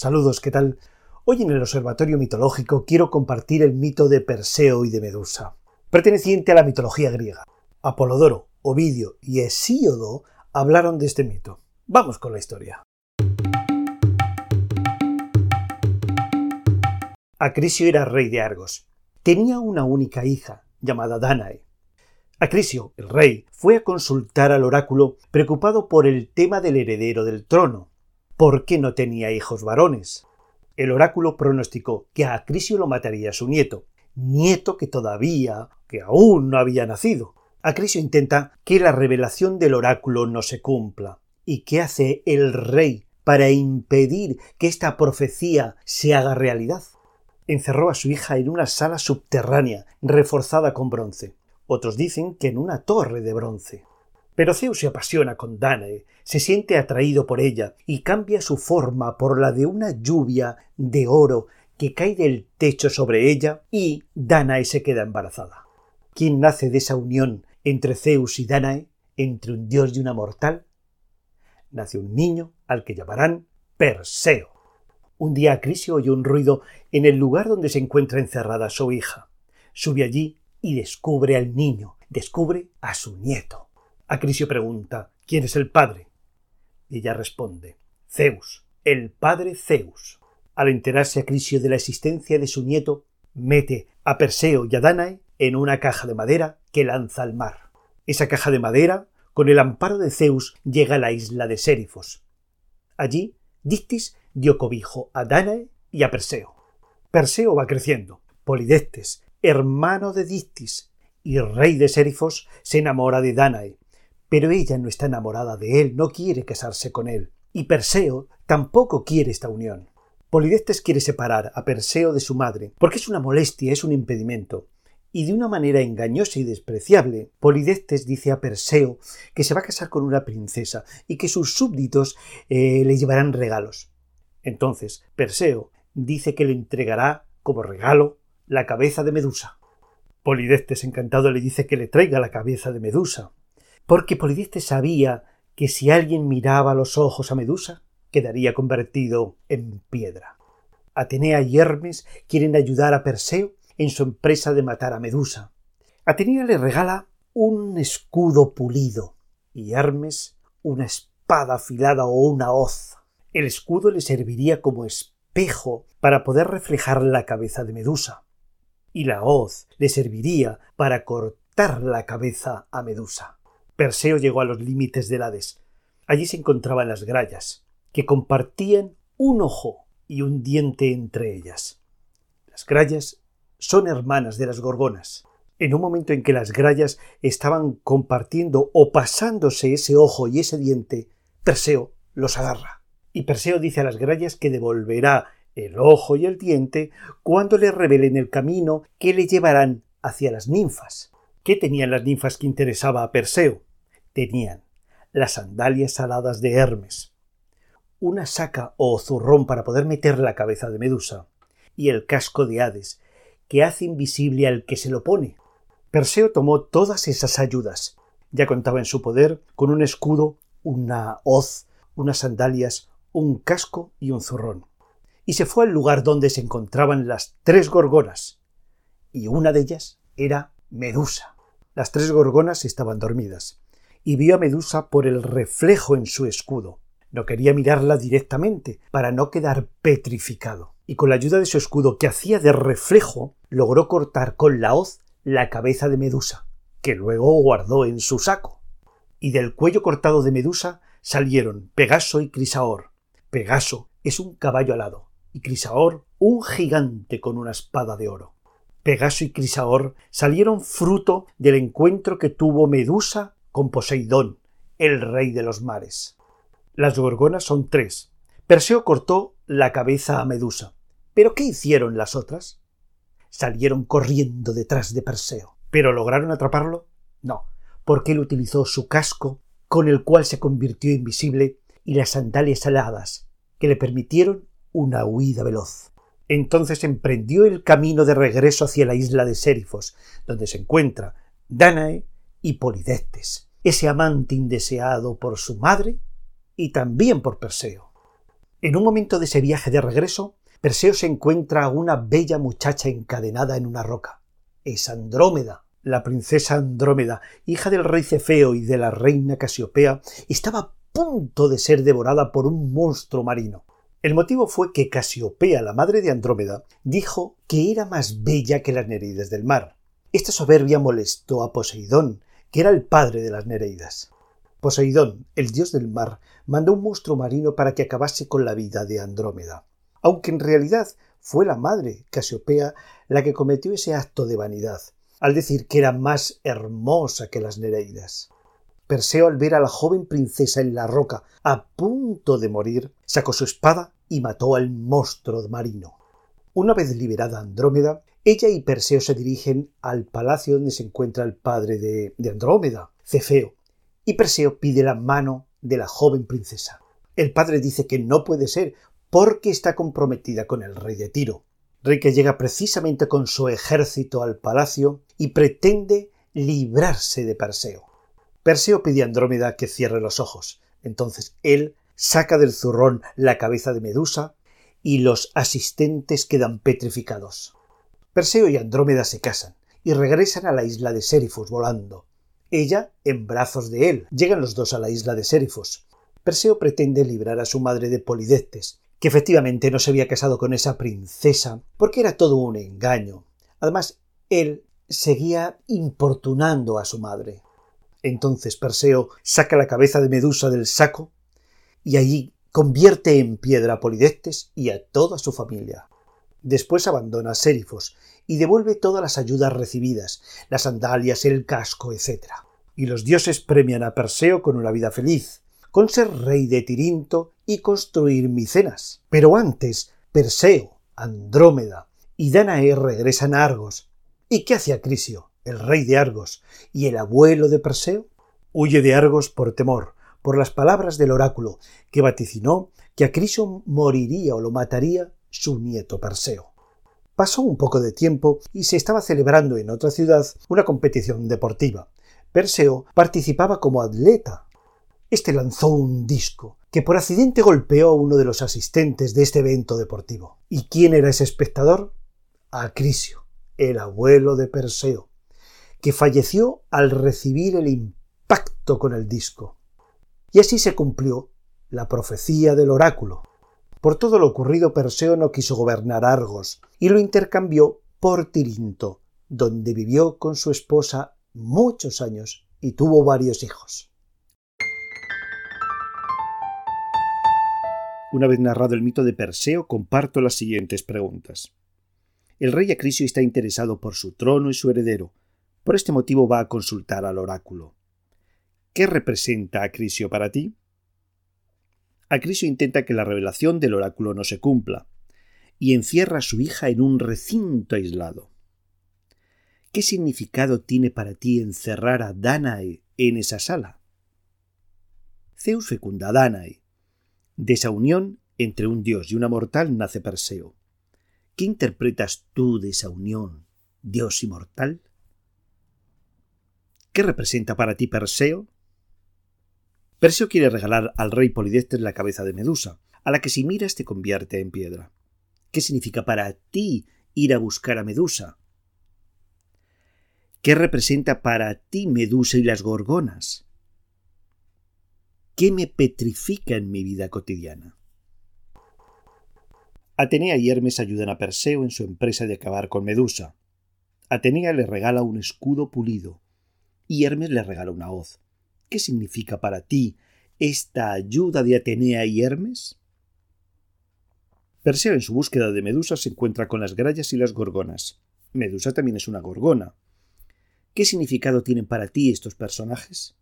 Saludos, ¿qué tal? Hoy en el Observatorio Mitológico quiero compartir el mito de Perseo y de Medusa, perteneciente a la mitología griega. Apolodoro, Ovidio y Hesíodo hablaron de este mito. Vamos con la historia. Acrisio era rey de Argos. Tenía una única hija, llamada Danae. Acrisio, el rey, fue a consultar al oráculo preocupado por el tema del heredero del trono, porque no tenía hijos varones. El oráculo pronosticó que a Acrisio lo mataría su nieto, nieto que todavía, que aún no había nacido. Acrisio intenta que la revelación del oráculo no se cumpla. ¿Y qué hace el rey para impedir que esta profecía se haga realidad? Encerró a su hija en una sala subterránea, reforzada con bronce. Otros dicen que en una torre de bronce. Pero Zeus se apasiona con Danae, se siente atraído por ella y cambia su forma por la de una lluvia de oro que cae del techo sobre ella y Danae se queda embarazada. ¿Quién nace de esa unión entre Zeus y Danae, entre un dios y una mortal? Nace un niño al que llamarán Perseo. Un día Acrisio oye un ruido en el lugar donde se encuentra encerrada su hija. Sube allí y descubre al niño, descubre a su nieto. Acrisio pregunta ¿Quién es el padre? Y ella responde Zeus, el padre Zeus. Al enterarse Acrisio de la existencia de su nieto, mete a Perseo y a Danae en una caja de madera que lanza al mar. Esa caja de madera, con el amparo de Zeus, llega a la isla de Sérifos. Allí, Dictis dio cobijo a Danae y a Perseo. Perseo va creciendo. Polidectes, hermano de Dictis y rey de Sérifos, se enamora de Danae, pero ella no está enamorada de él, no quiere casarse con él. Y Perseo tampoco quiere esta unión. Polidectes quiere separar a Perseo de su madre, porque es una molestia, es un impedimento. Y de una manera engañosa y despreciable, Polidectes dice a Perseo que se va a casar con una princesa y que sus súbditos eh, le llevarán regalos. Entonces, Perseo dice que le entregará como regalo la cabeza de Medusa. Polidectes encantado le dice que le traiga la cabeza de Medusa porque Polidectes sabía que si alguien miraba los ojos a Medusa, quedaría convertido en piedra. Atenea y Hermes quieren ayudar a Perseo en su empresa de matar a Medusa. Atenea le regala un escudo pulido y Hermes una espada afilada o una hoz. El escudo le serviría como espejo para poder reflejar la cabeza de Medusa y la hoz le serviría para cortar la cabeza a Medusa. Perseo llegó a los límites del Hades. Allí se encontraban las grallas, que compartían un ojo y un diente entre ellas. Las grallas son hermanas de las gorgonas. En un momento en que las grallas estaban compartiendo o pasándose ese ojo y ese diente, Perseo los agarra. Y Perseo dice a las grallas que devolverá el ojo y el diente cuando le revelen el camino que le llevarán hacia las ninfas. ¿Qué tenían las ninfas que interesaba a Perseo? Tenían las sandalias aladas de Hermes, una saca o zurrón para poder meter la cabeza de Medusa, y el casco de Hades, que hace invisible al que se lo pone. Perseo tomó todas esas ayudas. Ya contaba en su poder con un escudo, una hoz, unas sandalias, un casco y un zurrón. Y se fue al lugar donde se encontraban las tres gorgonas. Y una de ellas era Medusa. Las tres gorgonas estaban dormidas y vio a Medusa por el reflejo en su escudo. No quería mirarla directamente para no quedar petrificado, y con la ayuda de su escudo que hacía de reflejo, logró cortar con la hoz la cabeza de Medusa, que luego guardó en su saco. Y del cuello cortado de Medusa salieron Pegaso y Crisaor. Pegaso es un caballo alado, y Crisaor un gigante con una espada de oro. Pegaso y Crisaor salieron fruto del encuentro que tuvo Medusa con Poseidón, el rey de los mares. Las gorgonas son tres. Perseo cortó la cabeza a Medusa. ¿Pero qué hicieron las otras? Salieron corriendo detrás de Perseo. ¿Pero lograron atraparlo? No, porque él utilizó su casco, con el cual se convirtió invisible, y las sandalias aladas, que le permitieron una huida veloz. Entonces emprendió el camino de regreso hacia la isla de Sérifos, donde se encuentra Danae y Polidectes ese amante indeseado por su madre y también por Perseo. En un momento de ese viaje de regreso, Perseo se encuentra a una bella muchacha encadenada en una roca. Es Andrómeda. La princesa Andrómeda, hija del rey Cefeo y de la reina Casiopea, estaba a punto de ser devorada por un monstruo marino. El motivo fue que Casiopea, la madre de Andrómeda, dijo que era más bella que las Nereidas del mar. Esta soberbia molestó a Poseidón, que era el padre de las Nereidas. Poseidón, el dios del mar, mandó un monstruo marino para que acabase con la vida de Andrómeda, aunque en realidad fue la madre, Casiopea, la que cometió ese acto de vanidad, al decir que era más hermosa que las Nereidas. Perseo, al ver a la joven princesa en la roca, a punto de morir, sacó su espada y mató al monstruo marino. Una vez liberada Andrómeda, ella y Perseo se dirigen al palacio donde se encuentra el padre de, de Andrómeda, Cefeo, y Perseo pide la mano de la joven princesa. El padre dice que no puede ser porque está comprometida con el rey de Tiro, rey que llega precisamente con su ejército al palacio y pretende librarse de Perseo. Perseo pide a Andrómeda que cierre los ojos. Entonces él saca del zurrón la cabeza de Medusa y los asistentes quedan petrificados. Perseo y Andrómeda se casan y regresan a la isla de Sérifos volando ella en brazos de él. Llegan los dos a la isla de Sérifos. Perseo pretende librar a su madre de Polidectes, que efectivamente no se había casado con esa princesa, porque era todo un engaño. Además, él seguía importunando a su madre. Entonces Perseo saca la cabeza de Medusa del saco y allí convierte en piedra a Polidectes y a toda su familia. Después abandona Sérifos y devuelve todas las ayudas recibidas, las sandalias, el casco, etc. Y los dioses premian a Perseo con una vida feliz, con ser rey de Tirinto y construir Micenas. Pero antes, Perseo, Andrómeda y Danae regresan a Argos. ¿Y qué hace Acrisio, el rey de Argos y el abuelo de Perseo? Huye de Argos por temor, por las palabras del oráculo, que vaticinó que Acrisio moriría o lo mataría su nieto Perseo. Pasó un poco de tiempo y se estaba celebrando en otra ciudad una competición deportiva. Perseo participaba como atleta. Este lanzó un disco que por accidente golpeó a uno de los asistentes de este evento deportivo. ¿Y quién era ese espectador? Acrisio, el abuelo de Perseo, que falleció al recibir el impacto con el disco. Y así se cumplió la profecía del oráculo. Por todo lo ocurrido, Perseo no quiso gobernar Argos y lo intercambió por Tirinto, donde vivió con su esposa muchos años y tuvo varios hijos. Una vez narrado el mito de Perseo, comparto las siguientes preguntas. El rey Acrisio está interesado por su trono y su heredero. Por este motivo va a consultar al oráculo. ¿Qué representa Acrisio para ti? Acrisio intenta que la revelación del oráculo no se cumpla, y encierra a su hija en un recinto aislado. ¿Qué significado tiene para ti encerrar a Danae en esa sala? Zeus fecunda a Danae. De esa unión entre un dios y una mortal nace Perseo. ¿Qué interpretas tú de esa unión, dios y mortal? ¿Qué representa para ti Perseo? Perseo quiere regalar al rey Polidectes la cabeza de Medusa, a la que si miras te convierte en piedra. ¿Qué significa para ti ir a buscar a Medusa? ¿Qué representa para ti Medusa y las gorgonas? ¿Qué me petrifica en mi vida cotidiana? Atenea y Hermes ayudan a Perseo en su empresa de acabar con Medusa. Atenea le regala un escudo pulido y Hermes le regala una hoz. ¿Qué significa para ti esta ayuda de Atenea y Hermes? Perseo en su búsqueda de Medusa se encuentra con las grallas y las gorgonas. Medusa también es una gorgona. ¿Qué significado tienen para ti estos personajes?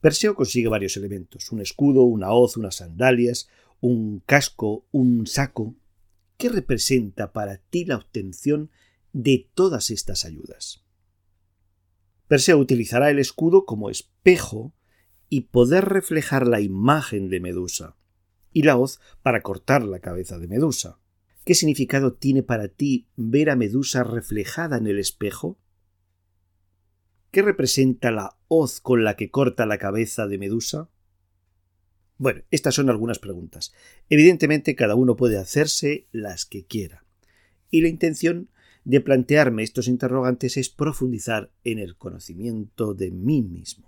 Perseo consigue varios elementos, un escudo, una hoz, unas sandalias, un casco, un saco. ¿Qué representa para ti la obtención de todas estas ayudas? Perseo utilizará el escudo como espejo y poder reflejar la imagen de Medusa, y la hoz para cortar la cabeza de Medusa. ¿Qué significado tiene para ti ver a Medusa reflejada en el espejo? ¿Qué representa la hoz con la que corta la cabeza de Medusa? Bueno, estas son algunas preguntas. Evidentemente cada uno puede hacerse las que quiera. Y la intención de plantearme estos interrogantes es profundizar en el conocimiento de mí mismo.